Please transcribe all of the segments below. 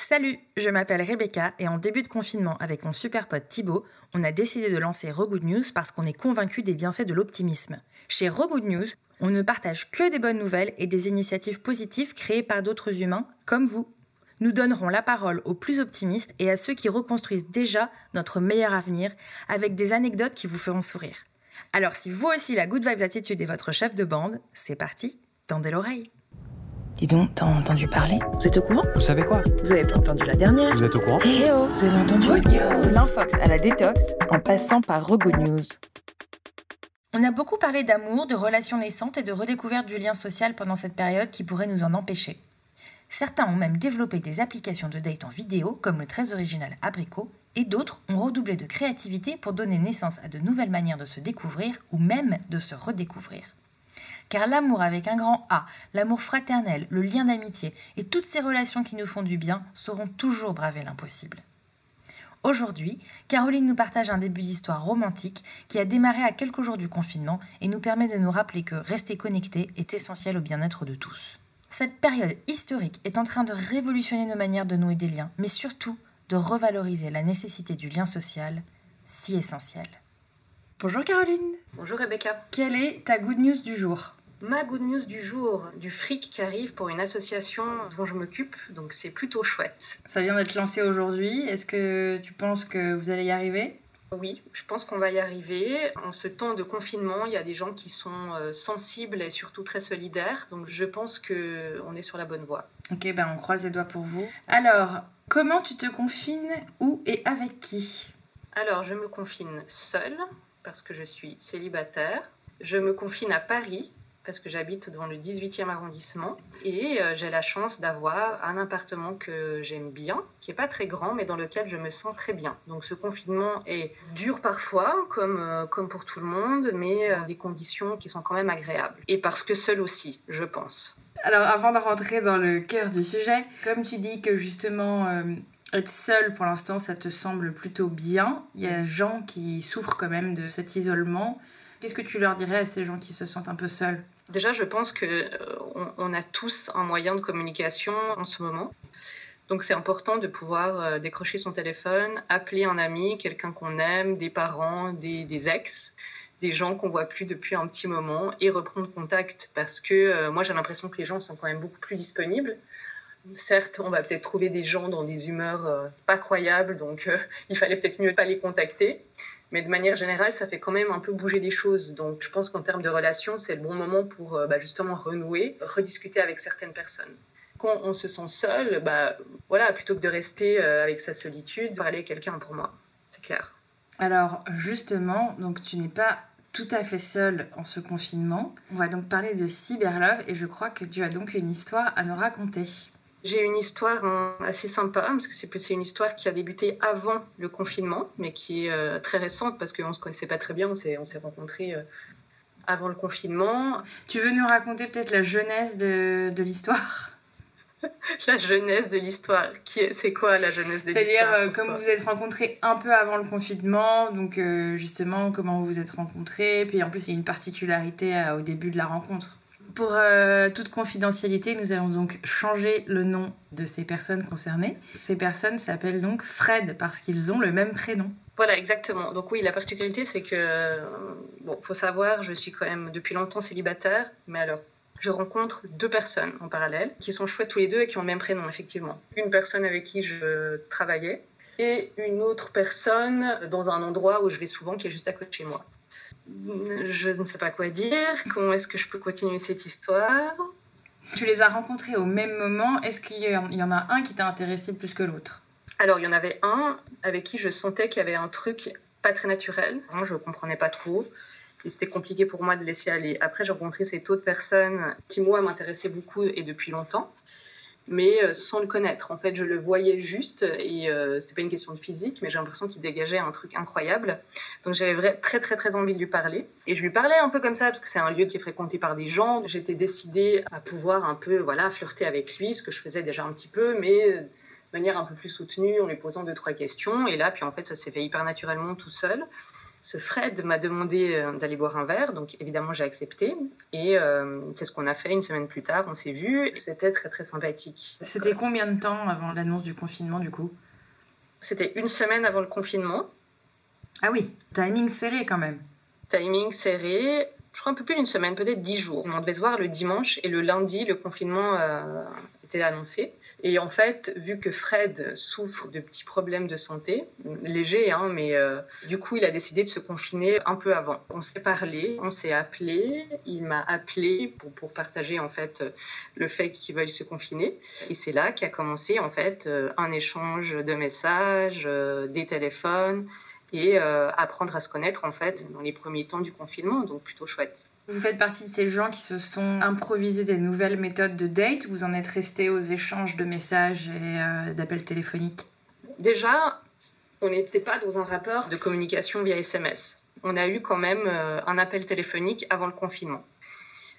Salut, je m'appelle Rebecca et en début de confinement avec mon super pote Thibaut, on a décidé de lancer Regood News parce qu'on est convaincu des bienfaits de l'optimisme. Chez Regood News, on ne partage que des bonnes nouvelles et des initiatives positives créées par d'autres humains comme vous. Nous donnerons la parole aux plus optimistes et à ceux qui reconstruisent déjà notre meilleur avenir avec des anecdotes qui vous feront sourire. Alors si vous aussi la Good Vibes Attitude est votre chef de bande, c'est parti, tendez l'oreille. Dis donc, t'as entendu parler Vous êtes au courant? Vous savez quoi? Vous avez pas entendu la dernière? Vous êtes au courant? Eh oh, vous avez entendu L'infox à la détox en passant par Regood News. On a beaucoup parlé d'amour, de relations naissantes et de redécouverte du lien social pendant cette période qui pourrait nous en empêcher. Certains ont même développé des applications de date en vidéo, comme le très original Abricot, et d'autres ont redoublé de créativité pour donner naissance à de nouvelles manières de se découvrir ou même de se redécouvrir. Car l'amour avec un grand A, l'amour fraternel, le lien d'amitié et toutes ces relations qui nous font du bien sauront toujours braver l'impossible. Aujourd'hui, Caroline nous partage un début d'histoire romantique qui a démarré à quelques jours du confinement et nous permet de nous rappeler que rester connecté est essentiel au bien-être de tous. Cette période historique est en train de révolutionner nos manières de nouer des liens, mais surtout de revaloriser la nécessité du lien social, si essentiel. Bonjour Caroline Bonjour Rebecca. Quelle est ta good news du jour? Ma good news du jour, du fric qui arrive pour une association dont je m'occupe, donc c'est plutôt chouette. Ça vient d'être lancé aujourd'hui, est-ce que tu penses que vous allez y arriver? Oui, je pense qu'on va y arriver. En ce temps de confinement, il y a des gens qui sont euh, sensibles et surtout très solidaires, donc je pense qu'on est sur la bonne voie. Ok, ben on croise les doigts pour vous. Alors, comment tu te confines? Où et avec qui? Alors, je me confine seule parce que je suis célibataire. Je me confine à Paris parce que j'habite dans le 18e arrondissement et euh, j'ai la chance d'avoir un appartement que j'aime bien, qui est pas très grand mais dans lequel je me sens très bien. Donc ce confinement est dur parfois comme euh, comme pour tout le monde mais euh, des conditions qui sont quand même agréables et parce que seul aussi, je pense. Alors avant de rentrer dans le cœur du sujet, comme tu dis que justement être seul pour l'instant ça te semble plutôt bien, il y a des gens qui souffrent quand même de cet isolement. Qu'est-ce que tu leur dirais à ces gens qui se sentent un peu seuls? Déjà, je pense que euh, on, a tous un moyen de communication en ce moment. Donc c'est important de pouvoir euh, décrocher son téléphone, appeler un ami, quelqu'un qu'on aime, des parents, des, ex, des gens qu'on voit plus depuis un petit moment et reprendre contact parce que euh, moi j'ai l'impression que les gens sont quand même beaucoup plus disponibles. Certes, on va peut-être trouver des gens dans des humeurs pas croyables, donc il fallait peut-être mieux pas les contacter. Mais de manière générale, ça fait quand même un peu bouger les choses. Donc je pense qu'en termes de relations, c'est le bon moment pour euh, bah, justement renouer, rediscuter avec certaines personnes. Quand on se sent seul, bah, voilà, plutôt que de rester euh, avec sa solitude, parler à quelqu'un pour moi, c'est clair. Alors justement, donc tu n'es pas tout à fait seul en ce confinement. On va donc parler de cyberlove et je crois que tu as donc une histoire à nous raconter. J'ai une histoire hein, assez sympa, parce que c'est une histoire qui a débuté avant le confinement, mais qui est euh, très récente, parce qu'on ne se connaissait pas très bien, on s'est on s'est rencontrés euh, avant le confinement. Tu veux nous raconter peut-être la jeunesse de, de l'histoire? La jeunesse de l'histoire, c'est quoi la jeunesse de l'histoire C'est-à-dire, euh, comme vous vous êtes rencontrés un peu avant le confinement, donc euh, justement, comment vous vous êtes rencontrés, puis en plus, il y a une particularité euh, au début de la rencontre. Pour euh, toute confidentialité, nous allons donc changer le nom de ces personnes concernées. Ces personnes s'appellent donc Fred parce qu'ils ont le même prénom. Voilà, exactement. Donc oui, la particularité, c'est que, euh, bon, faut savoir, je suis quand même depuis longtemps célibataire, mais alors, je rencontre deux personnes en parallèle qui sont chouettes tous les deux et qui ont le même prénom, effectivement. Une personne avec qui je travaillais et une autre personne dans un endroit où je vais souvent, qui est juste à côté de chez moi. Je ne sais pas quoi dire. Comment est-ce que je peux continuer cette histoire? Tu les as rencontrés au même moment. Est-ce qu'il y en a un qui t'a intéressé plus que l'autre? Alors, il y en avait un avec qui je sentais qu'il y avait un truc pas très naturel. Moi, je ne comprenais pas trop. Et c'était compliqué pour moi de laisser aller. Après, j'ai rencontré cette autre personne qui, moi, m'intéressait beaucoup et depuis longtemps, mais euh, sans le connaître. En fait, je le voyais juste et euh, c'était pas une question de physique, mais j'ai l'impression qu'il dégageait un truc incroyable. Donc, j'avais très, très, très envie de lui parler. Et je lui parlais un peu comme ça, parce que c'est un lieu qui est fréquenté par des gens. J'étais décidée à pouvoir un peu, voilà, flirter avec lui, ce que je faisais déjà un petit peu, mais de manière un peu plus soutenue, en lui posant deux, trois questions. Et là, puis en fait, ça s'est fait hyper naturellement tout seul. Ce Fred m'a demandé euh, d'aller boire un verre, donc évidemment j'ai accepté. Et euh, c'est ce qu'on a fait une semaine plus tard, on s'est vu. C'était très très sympathique. C'était combien de temps avant l'annonce du confinement du coup? C'était une semaine avant le confinement. Ah oui, timing serré quand même. Timing serré, je crois un peu plus d'une semaine, peut-être dix jours. On devait se voir le dimanche et le lundi, le confinement euh, était annoncé. Et en fait, vu que Fred souffre de petits problèmes de santé, légers, hein, mais euh, du coup, il a décidé de se confiner un peu avant. On s'est parlé, on s'est appelé, il m'a appelé pour, pour, partager en fait le fait qu'il veuille se confiner. Et c'est là qu'a commencé en fait euh, un échange de messages, euh, des téléphones et apprendre à se connaître en fait dans les premiers temps du confinement, donc plutôt chouette. Vous faites partie de ces gens qui se sont improvisés des nouvelles méthodes de date ou vous en êtes resté aux échanges de messages et euh, d'appels téléphoniques? Déjà, on n'était pas dans un rapport de communication via SMS. On a eu quand même euh, un appel téléphonique avant le confinement.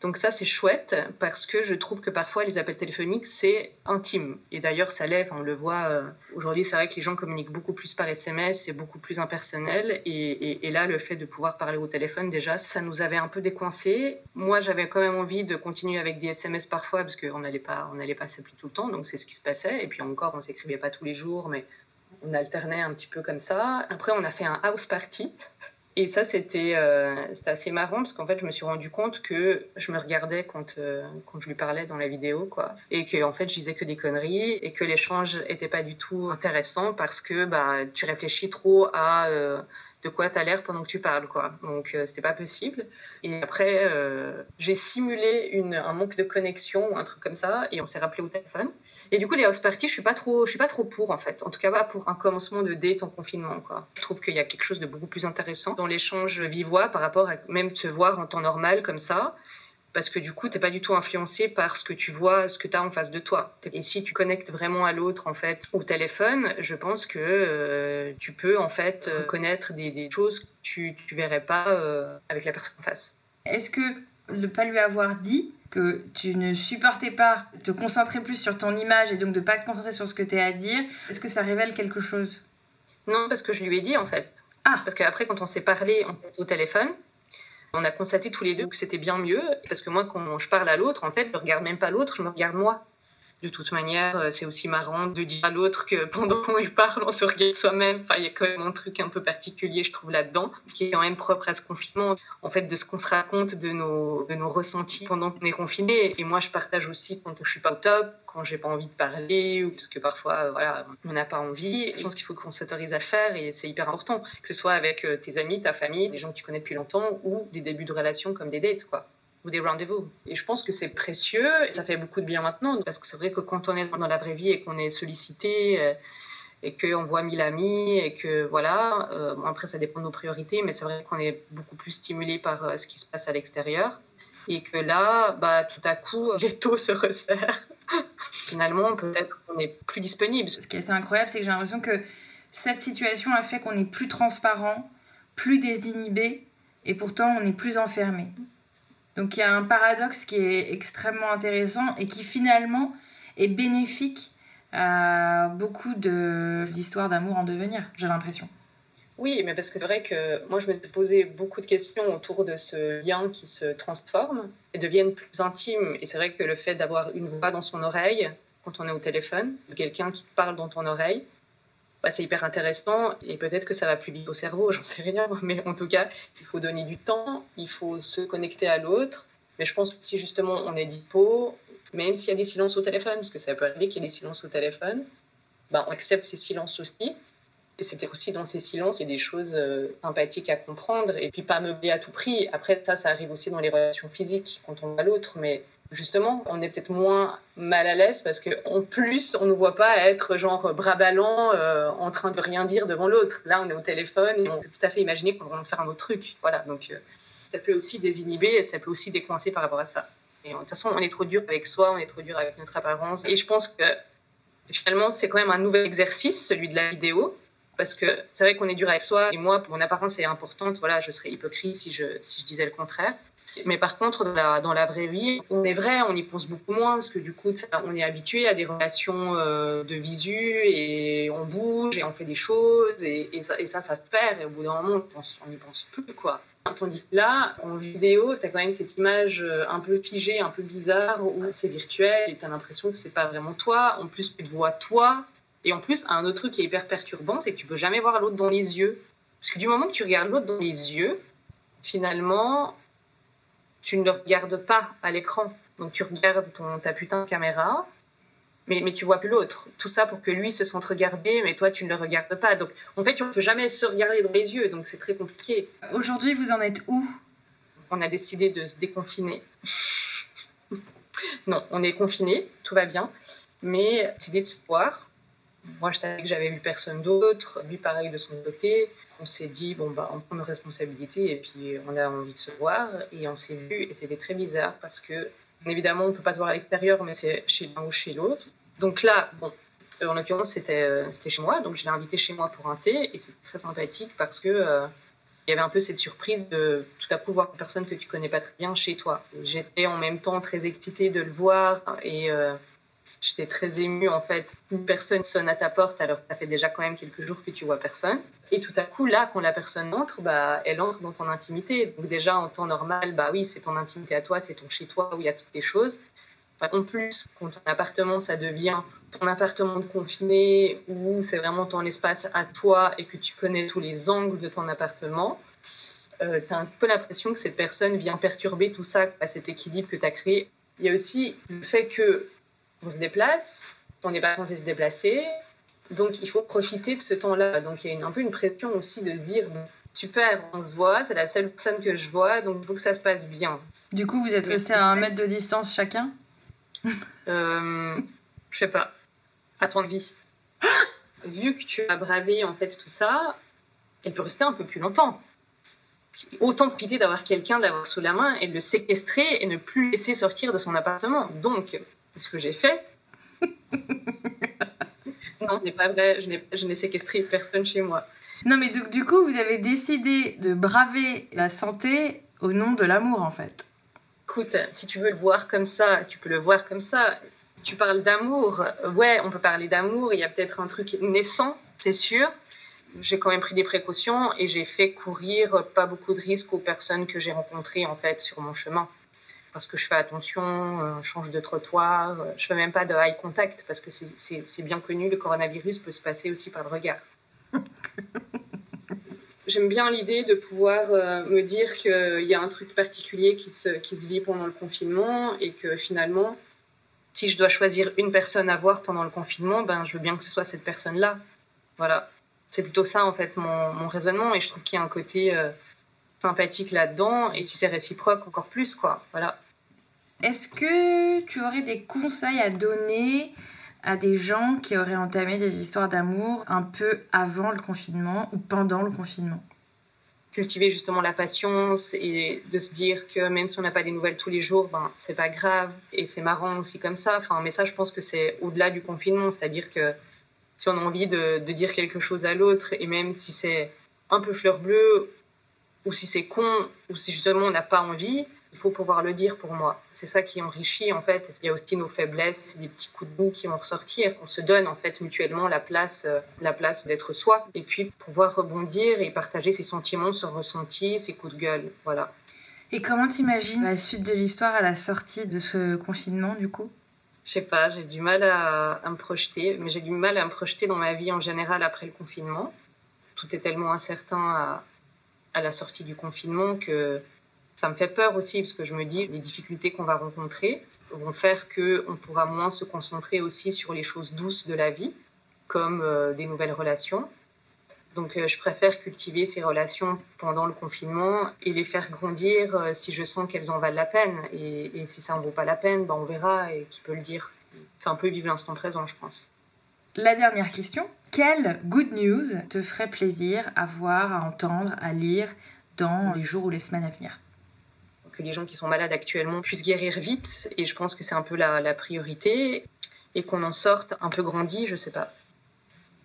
Donc ça, c'est chouette parce que je trouve que parfois les appels téléphoniques, c'est intime. Et d'ailleurs, ça lève, on le voit. Euh, aujourd'hui, c'est vrai que les gens communiquent beaucoup plus par SMS, c'est beaucoup plus impersonnel. Et, là, le fait de pouvoir parler au téléphone, déjà, ça nous avait un peu décoincé. Moi, j'avais quand même envie de continuer avec des SMS parfois parce qu'on n'allait pas, on pas s'appeler tout le temps. Donc c'est ce qui se passait. Et puis encore, on s'écrivait pas tous les jours, mais on alternait un petit peu comme ça. Après, on a fait un house party. Et ça, c'était euh, assez marrant parce qu'en fait, je me suis rendu compte que je me regardais quand, euh, quand je lui parlais dans la vidéo, quoi. Et que, en fait, je disais que des conneries et que l'échange n'était pas du tout intéressant parce que bah, tu réfléchis trop à. Euh, de quoi tu as l'air pendant que tu parles, quoi. Donc, euh, c'était pas possible. Et après, euh, j'ai simulé une, un manque de connexion ou un truc comme ça, et on s'est rappelé au téléphone. Et du coup, les house parties, je suis pas trop, je suis pas trop pour, en fait. En tout cas, pas pour un commencement de date en confinement, quoi. Je trouve qu'il y a quelque chose de beaucoup plus intéressant dans l'échange vivois par rapport à même te voir en temps normal comme ça parce que du coup, tu n'es pas du tout influencé par ce que tu vois, ce que tu as en face de toi. Et si tu connectes vraiment à l'autre, en fait, au téléphone, je pense que euh, tu peux, en fait, connaître des, choses que tu ne verrais pas euh, avec la personne en face. Est-ce que ne pas lui avoir dit que tu ne supportais pas te concentrer plus sur ton image et donc de pas te concentrer sur ce que tu as à dire, est-ce que ça révèle quelque chose? Non, parce que je lui ai dit, en fait. Ah Parce qu'après, quand on s'est parlé au téléphone, on a constaté tous les deux que c'était bien mieux, parce que moi, quand je parle à l'autre, en fait, je regarde même pas l'autre, je me regarde moi. De toute manière, euh, c'est aussi marrant de dire à l'autre que pendant qu'on lui parle, on se regarde soi-même. Il y a quand même un truc un peu particulier, je trouve, là-dedans, qui est quand même propre à ce confinement. En fait, de ce qu'on se raconte de nos, de nos ressentis pendant qu'on est confiné. Et moi, je partage aussi quand je suis pas au top, quand j'ai pas envie de parler, ou parce que parfois, euh, voilà, on n'a pas envie. Je pense qu'il faut qu'on s'autorise à le faire et c'est hyper important. Que ce soit avec euh, tes amis, ta famille, des gens que tu connais depuis longtemps, ou des débuts de relation comme des dates, quoi ou des rendez-vous. Et je pense que c'est précieux et ça fait beaucoup de bien maintenant parce que c'est vrai que quand on est dans la vraie vie et qu'on est sollicité euh, et qu'on voit mille amis et que voilà, euh, après ça dépend de nos priorités, mais c'est vrai qu'on est beaucoup plus stimulé par euh, ce qui se passe à l'extérieur et que là, bah, tout à coup, les taux se resserrent. Finalement, peut-être qu'on est plus disponible. Ce qui est incroyable, c'est que j'ai l'impression que cette situation a fait qu'on est plus transparent, plus désinhibé et pourtant on est plus enfermé. Donc il y a un paradoxe qui est extrêmement intéressant et qui finalement est bénéfique à beaucoup d'histoires d'amour en devenir, j'ai l'impression. Oui, mais parce que c'est vrai que moi, je me suis posé beaucoup de questions autour de ce lien qui se transforme et devienne plus intime. Et c'est vrai que le fait d'avoir une voix dans son oreille quand on est au téléphone, quelqu'un qui te parle dans ton oreille, bah, c'est hyper intéressant et peut-être que ça va plus vite au cerveau, j'en sais rien, mais en tout cas, il faut donner du temps, il faut se connecter à l'autre. Mais je pense que si justement on est dispo, même s'il y a des silences au téléphone, parce que ça peut arriver qu'il y ait des silences au téléphone, bah, on accepte ces silences aussi. Et c'est peut-être aussi dans ces silences, il y a des choses euh, sympathiques à comprendre et puis pas meubler à tout prix. Après, ça, ça arrive aussi dans les relations physiques quand on voit l'autre, mais justement, on est peut-être moins mal à l'aise parce qu'en plus, on ne voit pas être genre bras ballants euh, en train de rien dire devant l'autre. Là, on est au téléphone et on peut tout à fait imaginer qu'on va faire un autre truc. Voilà, donc euh, ça peut aussi désinhiber et ça peut aussi décoincer par rapport à ça. Et de toute façon, on est trop dur avec soi, on est trop dur avec notre apparence. Et je pense que finalement, c'est quand même un nouvel exercice, celui de la vidéo. Parce que c'est vrai qu'on est dur avec soi. Et moi, mon apparence est importante. Voilà, je serais hypocrite si je disais le contraire. Mais par contre, dans la, vraie vie, on est vrai, on y pense beaucoup moins parce que du coup, on est habitué à des relations euh, de visu et on bouge et on fait des choses et, et, ça, et ça, ça, se perd et au bout d'un moment, on n'y pense plus, quoi. Tandis que là, en vidéo, tu as quand même cette image euh, un peu figée, un peu bizarre, où c'est virtuel et tu as l'impression que c'est pas vraiment toi. En plus, tu te vois toi. Et en plus, un autre truc qui est hyper perturbant, c'est que tu peux jamais voir l'autre dans les yeux. Parce que du moment que tu regardes l'autre dans les yeux, finalement, tu ne le regardes pas à l'écran. Donc tu regardes ton, ta putain de caméra, mais, mais tu vois plus l'autre. Tout ça pour que lui se sente regardé, mais toi tu ne le regardes pas. Donc en fait, on ne peut jamais se regarder dans les yeux, donc c'est très compliqué. Aujourd'hui, vous en êtes où? On a décidé de se déconfiner. non, on est confiné, tout va bien, mais décidé de se voir. Moi, je savais que j'avais vu personne d'autre, lui pareil de son côté on s'est dit, bon, bah, on prend nos responsabilités et puis on a envie de se voir. Et on s'est vu et c'était très bizarre parce que, évidemment, on ne peut pas se voir à l'extérieur, mais c'est chez l'un ou chez l'autre. Donc là, bon, euh, en l'occurrence, c'était, euh, c'était chez moi. Donc je l'ai invité chez moi pour un thé et c'était très sympathique parce que. Euh, il y avait un peu cette surprise de tout à coup voir une personne que tu connais pas très bien chez toi. J'étais en même temps très excitée de le voir et j'étais très émue en fait. Une personne sonne à ta porte alors que ça fait déjà quand même quelques jours que tu vois personne. Et tout à coup, là, quand la personne entre, bah, elle entre dans ton intimité. Donc déjà, en temps normal, bah oui, c'est ton intimité à toi, c'est ton chez toi où il y a toutes les choses. en plus, quand ton appartement, ça devient ton appartement de confiné, où c'est vraiment ton espace à toi et que tu connais tous les angles de ton appartement, euh, tu as un peu l'impression que cette personne vient perturber tout ça, cet équilibre que tu as créé. Il y a aussi le fait que on se déplace, on n'est pas censé se déplacer, donc il faut profiter de ce temps-là. Donc il y a une, un peu une pression aussi de se dire super, on se voit, c'est la seule personne que je vois, donc il faut que ça se passe bien. Du coup, vous êtes restés à un mètre de distance chacun? Euh, Je sais pas. À ton avis Vu que tu as bravé en fait tout ça, elle peut rester un peu plus longtemps. Autant profiter d'avoir quelqu'un d'avoir sous la main et de le séquestrer et ne plus laisser sortir de son appartement. Donc, ce que j'ai fait non, ce n'est pas vrai. Je n'ai séquestré personne chez moi. Non, mais du, du, coup, vous avez décidé de braver la santé au nom de l'amour, en fait. Écoute, si tu veux le voir comme ça, tu peux le voir comme ça. Tu parles d'amour. Ouais, on peut parler d'amour. Il y a peut-être un truc naissant, c'est sûr. J'ai quand même pris des précautions et j'ai fait courir pas beaucoup de risques aux personnes que j'ai rencontrées, en fait, sur mon chemin parce que je fais attention, euh, change de trottoir, euh, je fais même pas de eye contact parce que c'est bien connu, le coronavirus peut se passer aussi par le regard. J'aime bien l'idée de pouvoir euh, me dire qu'il y a un truc particulier qui se, qui se vit pendant le confinement et que finalement, si je dois choisir une personne à voir pendant le confinement, ben, je veux bien que ce soit cette personne-là. Voilà. C'est plutôt ça, en fait, mon, mon raisonnement. Et je trouve qu'il y a un côté sympathique là-dedans et si c'est réciproque encore plus quoi. Voilà. Est-ce que tu aurais des conseils à donner à des gens qui auraient entamé des histoires d'amour un peu avant le confinement ou pendant le confinement? Cultiver justement la patience et de se dire que même si on n'a pas des nouvelles tous les jours, ben c'est pas grave et c'est marrant aussi comme ça. Enfin, mais ça, je pense que c'est au-delà du confinement, c'est-à-dire que si on a envie de, de dire quelque chose à l'autre et même si c'est un peu fleur bleue ou si c'est con, ou si justement on n'a pas envie, il faut pouvoir le dire pour moi. C'est ça qui enrichit en fait. Il y a aussi nos faiblesses, des petits coups de boue qui vont ressortir. On se donne en fait mutuellement la place, euh, la place d'être soi, et puis pouvoir rebondir et partager ses sentiments, son ressenti, ses coups de gueule. Voilà. Et comment t'imagines la suite de l'histoire à la sortie de ce confinement du coup? Je sais pas, j'ai du mal à, à me projeter, mais j'ai du mal à me projeter dans ma vie en général après le confinement. Tout est tellement incertain à, à la sortie du confinement que ça me fait peur aussi parce que je me dis les difficultés qu'on va rencontrer vont faire que on pourra moins se concentrer aussi sur les choses douces de la vie comme euh, des nouvelles relations. Donc euh, je préfère cultiver ces relations pendant le confinement et les faire grandir euh, si je sens qu'elles en valent la peine. Et, si ça en vaut pas la peine, ben, on verra et qui peut le dire. C'est un peu vivre l'instant présent, je pense. La dernière question. Quelle good news te ferait plaisir à voir, à entendre, à lire dans les jours ou les semaines à venir? Que les gens qui sont malades actuellement puissent guérir vite, et je pense que c'est un peu la, priorité, et qu'on en sorte un peu grandi, je sais pas.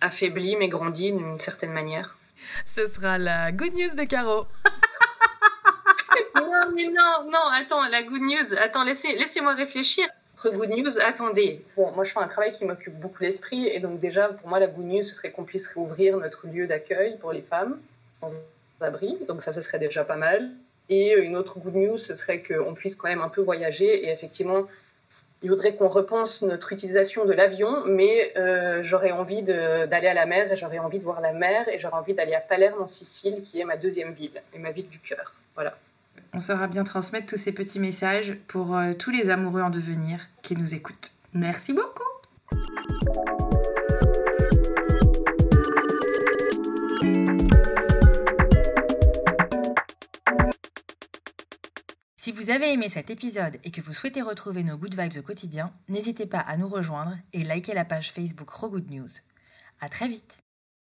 Affaibli, mais grandi d'une certaine manière. Ce sera la good news de Caro. non, mais non, non, attends, la good news. Attends, laissez, laissez-moi réfléchir. Good news, attendez. Bon, moi, je fais un travail qui m'occupe beaucoup l'esprit. Et donc, déjà, pour moi, la good news, ce serait qu'on puisse réouvrir notre lieu d'accueil pour les femmes sans abri. Donc, ça, ce serait déjà pas mal. Et une autre good news, ce serait qu'on puisse quand même un peu voyager. Et effectivement, il faudrait qu'on repense notre utilisation de l'avion, mais euh, j'aurais envie d'aller à la mer et j'aurais envie de voir la mer et j'aurais envie d'aller à Palerme en Sicile, qui est ma deuxième ville et ma ville du cœur. Voilà. On saura bien transmettre tous ces petits messages pour euh, tous les amoureux en devenir qui nous écoutent. Merci beaucoup. Si vous avez aimé cet épisode et que vous souhaitez retrouver nos good vibes au quotidien, n'hésitez pas à nous rejoindre et liker la page Facebook Rogood News. À très vite